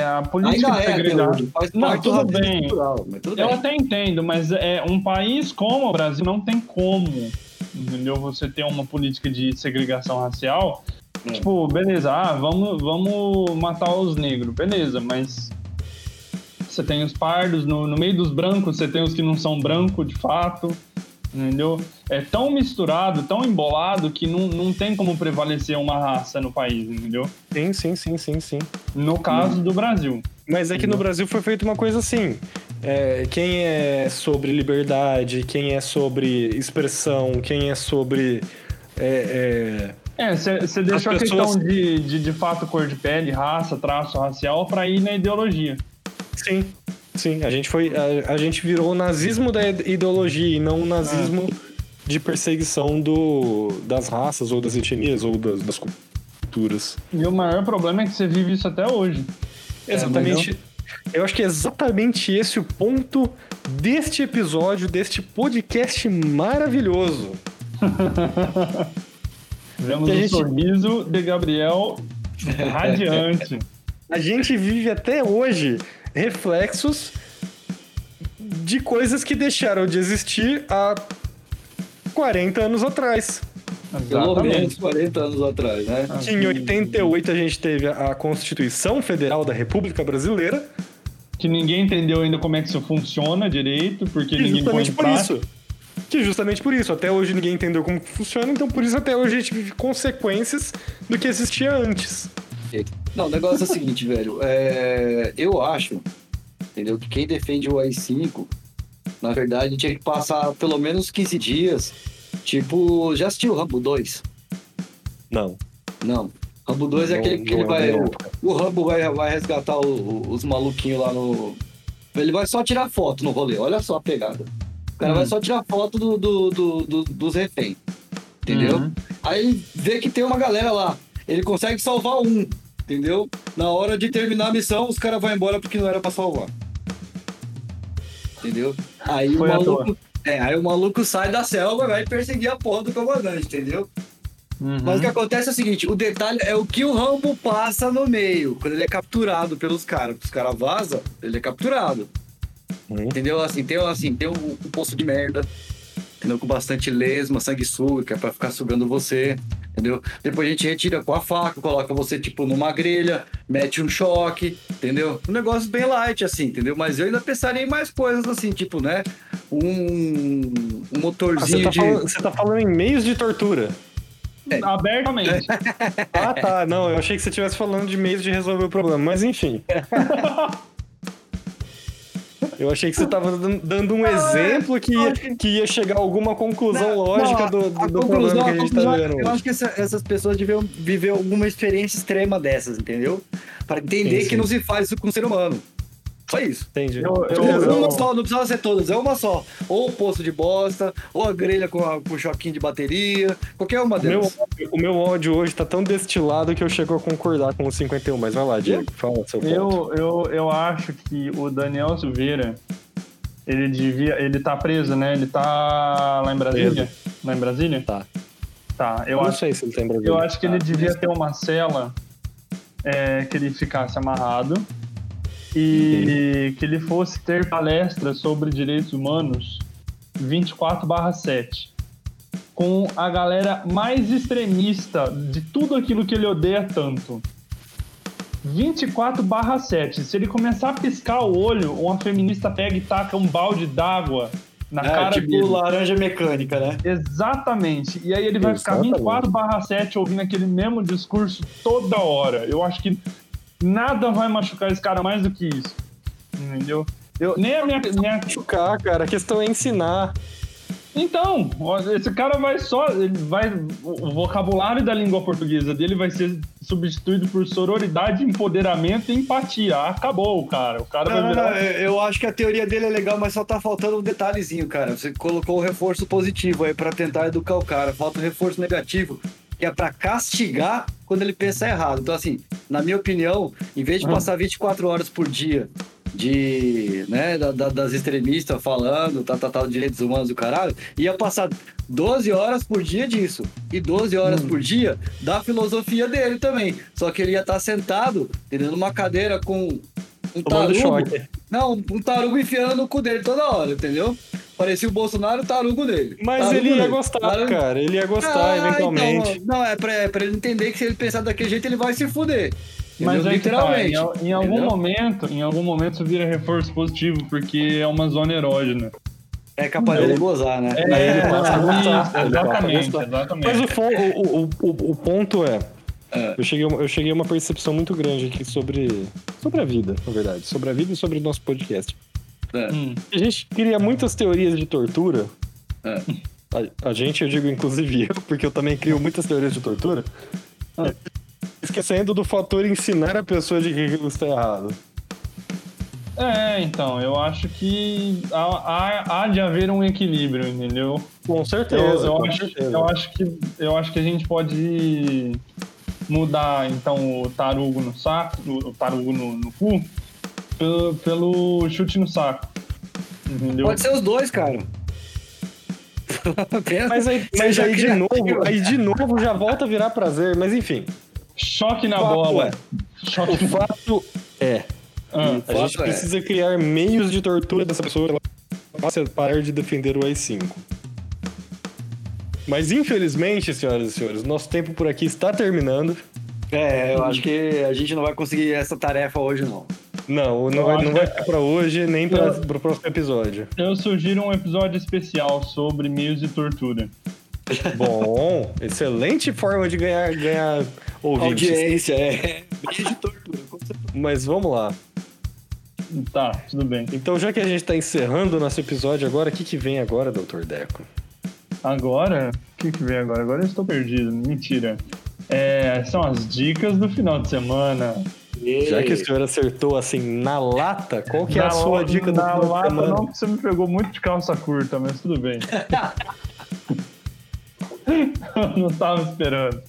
é a política Ainda de é, segregação. hoje. Faz Não, tudo bem. cultural, tudo Eu bem. até entendo, mas é um país como o Brasil não tem como, entendeu? Você ter uma política de segregação racial. É. Tipo, beleza, ah, vamos, vamos matar os negros, beleza, mas você tem os pardos, no, no meio dos brancos você tem os que não são brancos de fato, entendeu? É tão misturado, tão embolado que não, não tem como prevalecer uma raça no país, entendeu? Sim, sim, sim, sim, sim. No caso do Brasil. Mas é que no Brasil foi feita uma coisa assim. É, quem é sobre liberdade, quem é sobre expressão, quem é sobre. é, É, você deixou As a pessoas- questão de, de, de fato, cor de pele, raça, traço racial pra ir na ideologia. é, sim, sim. A gente foi. A, a gente virou o nazismo da ideologia e não o nazismo de perseguição do, das raças, ou das etnias, ou das, das culturas. E o maior problema é que você vive isso até hoje. Exatamente. Eu acho que é exatamente esse o ponto deste episódio, deste podcast maravilhoso. Vemos o gente- sorriso de Gabriel radiante. A gente vive até hoje reflexos de coisas que deixaram de existir há 40 anos atrás. Pelo menos Exatamente. 40 anos atrás, né? Em 88 a gente teve a Constituição Federal da República Brasileira. Que ninguém entendeu ainda como é que isso funciona direito, porque Que ninguém justamente em por prática. isso. Que justamente por isso. Até hoje ninguém entendeu como funciona, então por isso até hoje a gente vive consequências do que existia antes. Não, o negócio é o seguinte, velho. É, eu acho, entendeu? Que quem defende o AI-5, na verdade, tinha que passar pelo menos 15 dias. Tipo, já assistiu o Rambo 2? Não. Não. Rambo 2 é Não, aquele que ele vai. O, Rambo vai, vai resgatar o- o- os maluquinhos lá no. Ele vai só tirar foto no rolê, olha só a pegada. O cara Hum. vai só tirar foto do, do- do- do- dos reféns. Entendeu? Uhum. Aí vê que tem uma galera lá. Ele consegue salvar um, entendeu? Na hora de terminar a missão, os caras vão embora porque não era pra salvar. Entendeu? Aí Foi o maluco. É, aí o maluco sai da selva e vai perseguir a porra do comandante, entendeu? Uhum. Mas o que acontece é o seguinte, o detalhe é o que o Rambo passa no meio, quando ele é capturado pelos caras. Os caras vazam, ele é capturado. Uhum. Entendeu? Assim, tem, assim, tem um, um poço de merda, entendeu? Com bastante lesma, sanguessuga, que é pra ficar sugando você, entendeu? Depois a gente retira com a faca, coloca você, tipo, numa grelha, mete um choque, entendeu? Um negócio bem light, assim, entendeu? Mas eu ainda pensaria em mais coisas, assim, tipo, né? Um, um Ah, você, motorzinho tá de... falando, você tá falando em meios de tortura. Abertamente. Ah, tá. Não, eu achei que você estivesse falando de meios de resolver o problema, mas enfim. Eu achei que você estava dando um exemplo que ia, que ia chegar a alguma conclusão lógica do, do, a do problema que a gente tá é- vendo Eu acho que essa- essas pessoas deviam viver alguma experiência extrema dessas, entendeu? Para entender Sim, sim. que não se faz isso com o ser humano. Só isso. Entendi. Eu- eu- Uma eu- só, não precisa ser todas, é uma só. Ou o poço de bosta, ou a grelha com, a, com o choquinho de bateria, qualquer uma O meu, delas. o meu ódio hoje tá tão destilado que eu chego a concordar com o 51, mas vai lá, Diego, fala seu ponto. Eu, eu, eu acho que o Daniel Silveira, ele devia. Ele tá preso, né? Ele tá lá em Brasília? Lá em Brasília? Tá. Tá. Eu acho, sei se ele tem Brasil. eu acho que ele devia ter uma cela é, que ele ficasse amarrado e que ele fosse ter palestras sobre direitos humanos 24/7 com a galera mais extremista de tudo aquilo que ele odeia tanto. 24/7. Se ele começar a piscar o olho, uma feminista pega e taca um balde d'água na É, cara tipo dele. laranja mecânica, né? Exatamente. E aí ele vai ficar Exatamente. 24 barra 7 ouvindo aquele mesmo discurso toda hora. Eu acho que nada vai machucar esse cara mais do que isso. Entendeu? Eu, nem a minha, minha Machucar, cara. A questão é ensinar. Então, esse cara vai só. Ele vai, o vocabulário da língua portuguesa dele vai ser substituído por sororidade, empoderamento e empatia. Acabou, cara. O cara Não, vai não, virar. não, eu eu acho que a teoria dele é legal, mas só tá faltando um detalhezinho, cara. Você colocou o reforço positivo aí pra tentar educar o cara. Falta o reforço negativo, que é pra castigar quando ele pensa errado. Então, assim, na minha opinião, em vez de Hum. passar 24 horas por dia de, né, da- da- das extremistas falando, tal, tal, tal, direitos humanos do caralho, ia passar 12 horas por dia disso. E 12 horas Hum. por dia da filosofia dele também. Só que ele ia estar sentado, entendeu? numa cadeira com um tarugo. choque. Não, um tarugo enfiando no cu dele toda hora, entendeu? Parecia o Bolsonaro o tarugo dele. Mas Tarugo ele ia dele. gostar, Tarugo- cara. Ele ia gostar, Ah, eventualmente. então, não, é pra, é pra ele entender que se ele pensar daquele jeito, ele vai se fuder. Mas Entendeu? aí que tá, literalmente. em, em algum entendeu? momento, em algum momento isso vira reforço positivo, porque é uma zona erógena. É capaz dele gozar, né? É, Aí ele passa a isso, gostar, ele passa a exatamente, exatamente. Mas o, o, o, o ponto é. É. Eu, cheguei, a uma- eu cheguei a uma percepção muito grande aqui sobre, sobre a vida, na verdade. Sobre a vida e sobre o nosso podcast. Hum. A gente cria muitas teorias de tortura. É. A, a gente, eu digo inclusive eu, porque eu também crio muitas teorias de tortura. Esquecendo do fator ensinar a pessoa de que aquilo está errado. É, então, eu acho que há, há- há de haver um equilíbrio, entendeu? Com Eu, certeza, eu com acho, certeza. eu, acho que, eu acho que a gente pode mudar, então, o tarugo no saco, o tarugo no, no cu, pelo, pelo chute no saco. Entendeu? Pode ser os dois, cara. Mas aí, mas já aí de novo, aí de novo já volta a virar prazer. Mas enfim, Choque na Fato bola. é. Choque o fato é, Ah, a gente Fato é. precisa criar meios de tortura dessa pessoa possa parar de defender o AI-5. Mas infelizmente, senhoras e senhores, nosso tempo por aqui está terminando. É, eu acho que a gente não vai conseguir essa tarefa hoje, não. Não, não Eu vai, não vai ficar pra hoje, nem pra, Eu- pro próximo episódio. Eu sugiro um episódio especial sobre meios de tortura. Bom, excelente forma de ganhar, ganhar ouvintes. Audiência, é. Beijo de tortura. como você- Mas vamos lá. Tá, tudo bem. Então, já que a gente tá encerrando o nosso episódio agora, o que, que vem agora, Dr. Deco? Agora, o que, que vem agora? Agora eu estou perdido. Mentira. É, são as dicas do final de semana. Já que o senhor acertou assim na lata, qual que é a sua la- dica do Na final de lata semana? não, porque você me pegou muito de calça curta, mas tudo bem. eu não tava esperando.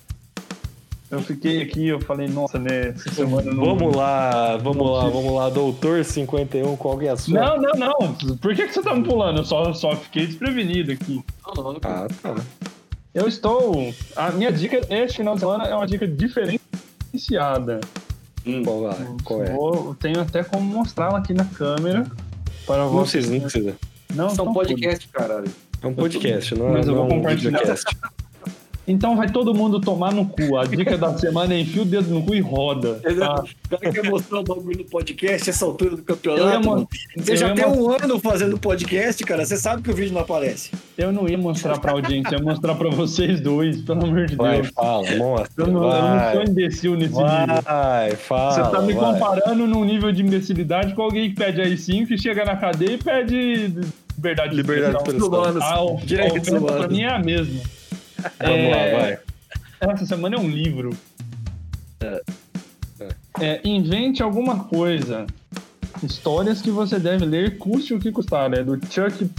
Eu fiquei aqui, eu falei, nossa, né, essa semana não... Vamos lá, vamos lá, vamos lá, doutor 51, qual que é a sua? Não, não, não. Por que, que você tá me pulando? Eu só, só fiquei desprevenido aqui. Ah, tá. Eu estou. A minha dica este final de semana é uma dica diferenciada. Qual, é? qual é? Vou, tenho até como mostrá-la aqui na câmera. Para Não vocês. precisa, não precisa. Não, São então podcast, caralho. É um podcast, não é, Mas eu não vou é um compartilhar. videocast. Então vai todo mundo tomar no cu. A dica da semana é enfia o dedo no cu e roda. Tá? O cara quer mostrar o bagulho no podcast, essa altura do Eu ia, campeonato. mo-. Você eu já tem mo- um ano fazendo podcast, cara. Você sabe que o vídeo não aparece. eu não ia mostrar pra audiência, eu ia mostrar pra vocês dois, pelo amor de Vai, Deus. fala, mostra. Eu não, eu não sou vai, imbecil nesse nível. vai, fala. Você tá me vai. comparando num nível de imbecilidade com alguém que pede AI5 e chega na cadeia e pede liberdade de Liberdade de expressão. expressão. A, o- a Direitos ofensa pra mim é a mesma. Vamos É, lá, vai. Essa semana é um livro. É, invente alguma coisa. Histórias que você deve ler, custe o que custar. É do Chuck.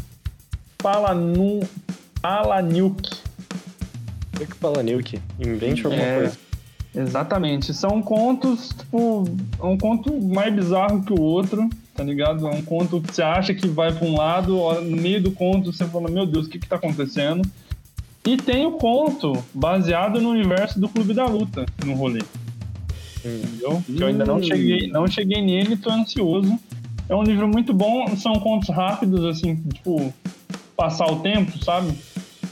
Tem que falar, Nilke. Invente alguma É. coisa. Exatamente. São contos, tipo, é um conto mais bizarro que o outro, tá ligado? É um conto que você acha que vai pra um lado, no meio do conto você fala, meu Deus, o que que tá acontecendo? E tem o conto baseado no universo do Clube da Luta no rolê. Entendeu? Que eu ainda não Hum. cheguei, não cheguei nele, tô ansioso. É um livro muito bom, são contos rápidos, assim, tipo, passar o tempo, sabe?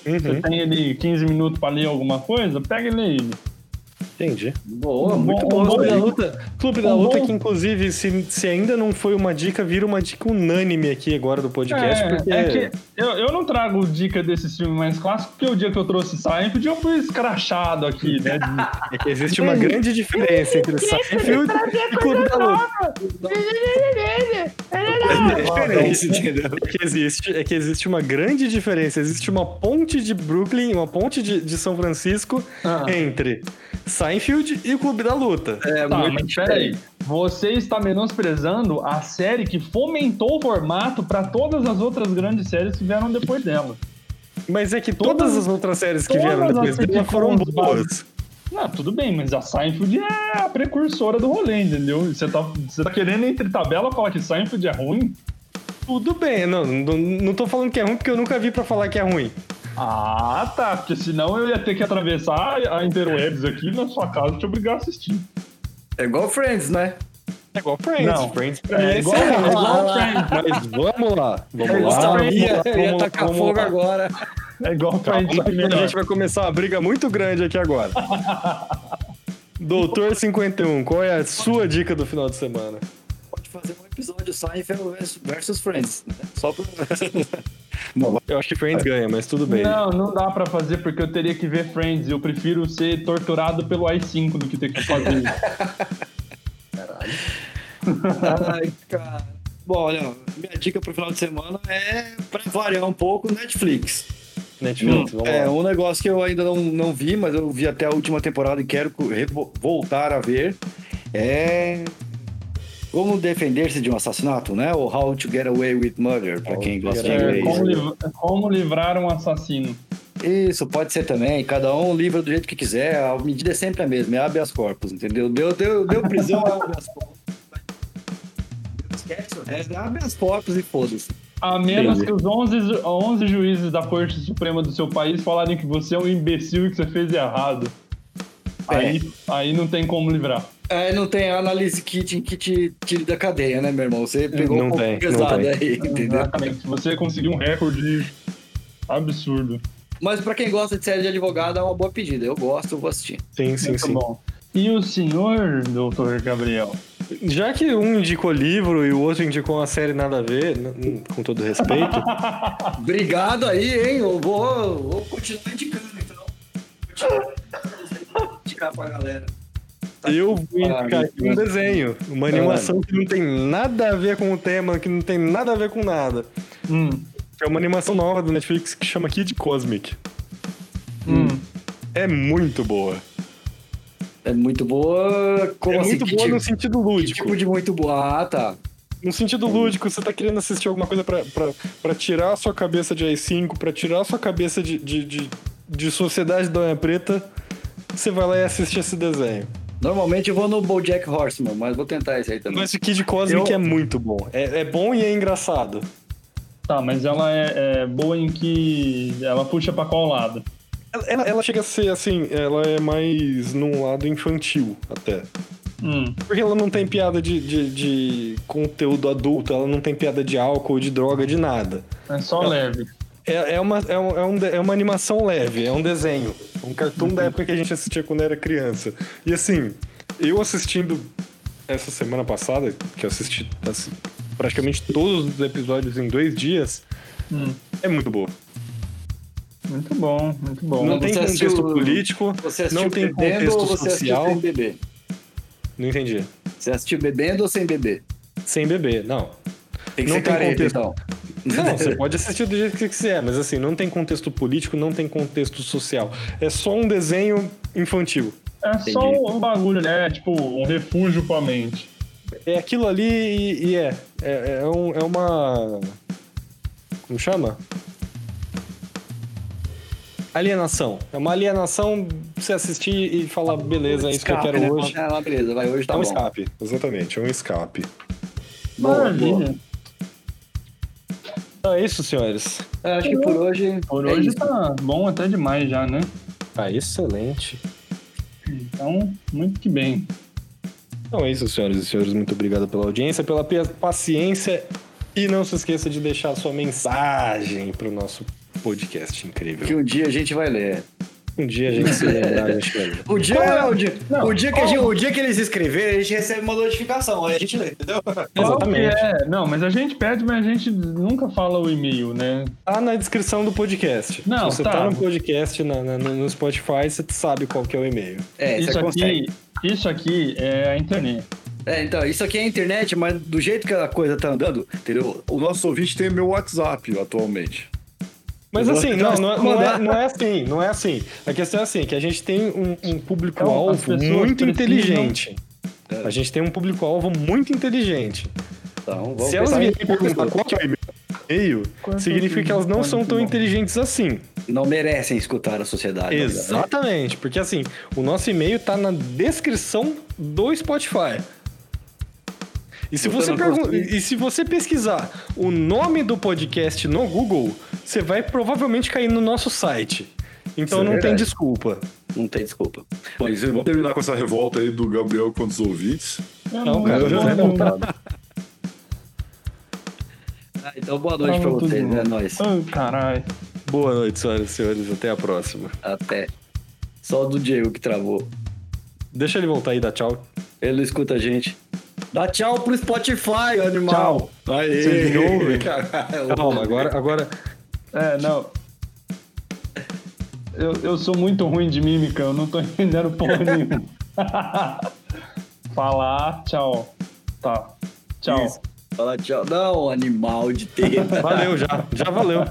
Você Uhum. tem ele 15 minutos pra ler alguma coisa, pega e lê ele. Entendi. Boa, muito bom- Clube da Luta, Clube da Luta bom- que, inclusive, se, se ainda não foi uma dica, vira uma dica unânime aqui agora do podcast. É, porque é que eu, eu não trago dica desses filmes mais clássicos, porque o dia que eu trouxe Seinfeld eu fui escrachado aqui, né? é que existe uma grande diferença entre Seinfeld e Clube da Luta. É? É que, existe, é que existe uma grande diferença. Existe uma ponte de Brooklyn, uma ponte de, de São Francisco Ah. entre Seinfeld e o Clube da Luta. É Tá, muito mas peraí. Você está menosprezando a série que fomentou o formato para todas as outras grandes séries que vieram depois dela. Mas é que todas, Todas- as outras séries que vieram depois dela foram boas. Não, tudo bem, mas a Seinfeld é a precursora do rolê, entendeu? Você tá, você tá querendo entre tabela falar que Seinfeld é ruim? Tudo bem, não, não, não tô falando que é ruim porque eu nunca vi pra falar que é ruim. Ah, tá. Porque senão eu ia ter que atravessar a Interwebs aqui na sua casa e te obrigar a assistir. É igual Friends, né? É igual Friends. Não. Friends É mim igual, é é igual Friends. Mas vamos lá, vamos Eu lá. sabia, vamos ia tacar vamos fogo lá. agora. É igual Calma, Friends. que a melhor. gente vai começar uma briga muito grande aqui agora. Doutor 51, qual é a sua dica do final de semana? Fazer um episódio Seinfeld versus- versus Friends. Né? Só pra... Eu acho que Friends ganha, mas tudo bem. Não, não dá pra fazer porque eu teria que ver Friends. Eu prefiro ser torturado pelo i5 do que ter que fazer isso. Ai, cara. Bom, olha, minha dica pro final de semana é pra variar um pouco Netflix. Netflix, vamos É lá. um negócio que eu ainda não, não vi, mas eu vi até a última temporada e quero voltar a ver. É como defender-se de um assassinato, né? Ou How to Get Away with Murder, pra How quem gosta de É, inglês. como, liv- como livrar um assassino. Isso, pode ser também. Cada um livra do jeito que quiser. A medida é sempre a mesma, é habeas corpus, entendeu? Deu, deu, deu prisão, é habeas corpus. Esquece o resto, é habeas corpus e foda-se. A menos Entendi. que os 11, ju- 11 juízes da Corte Suprema do seu país falarem que você é um imbecil e que você fez errado. É. Aí, aí não tem como livrar. É, não tem análise kit que te tire da cadeia, né, meu irmão? Você pegou Não um pouco tem, não pesado tem. aí, entendeu? Exatamente. Você conseguiu um recorde absurdo. Mas pra quem gosta de série de advogado, é uma boa pedida. Eu gosto, eu vou assistir. Sim, sim, Muito sim. bom. E o senhor, doutor Gabriel? Já que um indicou livro e o outro indicou uma série nada a ver, com todo respeito, Obrigado aí, hein? Eu vou, vou continuar indicando, então. Continuar indicar pra galera. Eu vou indicar aqui um desenho. Uma animação que não tem nada a ver com o tema, que não tem nada a ver com nada. Hum, É uma animação nova do Netflix que chama Kid Cosmic. hum. É muito boa. É muito boa. Como é assim? muito Que boa tipo- no sentido que lúdico. tipo de muito boa? Ah, tá. No sentido lúdico, você tá querendo assistir alguma coisa pra, pra, pra tirar a sua cabeça de AI-5, pra tirar a sua cabeça de, de, de, de Sociedade da Unha Preta, você vai lá e assiste esse desenho. Normalmente eu vou no BoJack Horseman, mas vou tentar esse aí também. Mas o Kid Cosmic Eu- é muito bom. É, é bom e é engraçado. Tá, mas ela é, é boa em que ela puxa pra qual lado? Ela, ela- ela chega a ser assim, ela é mais num lado infantil até. Hum. Porque ela não tem piada de, de, de conteúdo adulto, ela não tem piada de álcool, de droga, de nada. É só leve. É, é, uma, é, um- é, um é uma animação leve, é um desenho. Um cartoon da época que a gente assistia quando era criança. E assim, eu assistindo essa semana passada, que eu assisti assim, praticamente todos os episódios em dois dias, Hum. é muito boa. Muito bom, muito bom. Não Você tem assistiu- contexto político, Você assistiu não tem contexto ou você social. sem beber? Não entendi. Você assistiu bebendo ou sem beber? Sem beber, não. Tem que Não ser tem careta, contexto. então. Não, você pode assistir do jeito que você quiser, mas assim, não tem contexto político, não tem contexto social. É só um desenho infantil. É só um bagulho, né? Tipo, um refúgio pra mente. É aquilo ali e, e é. É, é, um- é uma. Como chama? Alienação. É uma alienação pra você assistir e falar, beleza, é isso que eu Escape, quero né? hoje. Ah, beleza, vai, hoje tá é um bom. escape, exatamente, é um escape. Boa, Maravilha. Então é isso, senhores. É, acho que por hoje. Por é hoje isso. tá bom até demais já, né? Ah, excelente. Então, muito que bem. Então é isso, senhoras e senhores. Muito obrigado pela audiência, pela pe- paciência. E não se esqueça de deixar sua mensagem pro nosso podcast incrível. Que um dia a gente vai ler. Um dia a gente se lembrar, a gente lembra. O dia, Qual é? o dia, Não, o dia que a gente, o dia que eles escreverem, a gente recebe uma notificação, aí a gente lê, entendeu? Exatamente. é? Não, mas a gente pede, mas a gente nunca fala o e-mail, né? Tá na descrição do podcast. Não, Se você tá. tá, no podcast, na- na- no Spotify, você sabe qual que é o e-mail. É, isso você consegue. aqui, isso aqui é a internet. É, então, isso aqui é a internet, mas do jeito que a coisa tá andando, entendeu? O nosso ouvinte tem meu WhatsApp atualmente. Mas assim, vou- não, não, é- não é, não é assim, não é assim. A questão é assim, que a gente tem um, um Então, público-alvo pessoas muito inteligente. A gente tem um público-alvo muito inteligente. Então, vamos Se elas virem perguntar qual que é o e-mail, significa que elas não são tão inteligentes assim. Não merecem escutar a sociedade. Exatamente, porque assim, o nosso e-mail tá na descrição do Spotify. E se, Você pergun- e se você pesquisar o nome do podcast no Google, você vai provavelmente cair no nosso site. Então Isso é não tem desculpa. Não tem desculpa. Mas vamos terminar com essa revolta aí do Gabriel contra os ouvintes. Não, cara, eu já não, revoltado. Ah, então, boa noite pra Tava tudo vocês, bom. né? Nós. Ai, caralho. Boa noite, senhoras e senhores. Até a próxima. Até. Só o do Diego que travou. Deixa ele voltar aí e dar tchau. Ele não escuta a gente. Dá tchau pro Spotify, animal. Tchau. Aê! Ouvem? Caralho. Calma, agora, agora. É, não. Eu, eu sou muito ruim de mímica, eu não tô entendendo porra nenhuma. Falar, tchau. Tá. Tchau. Isso. Fala tchau. Não, animal de teta. Valeu já. Já valeu.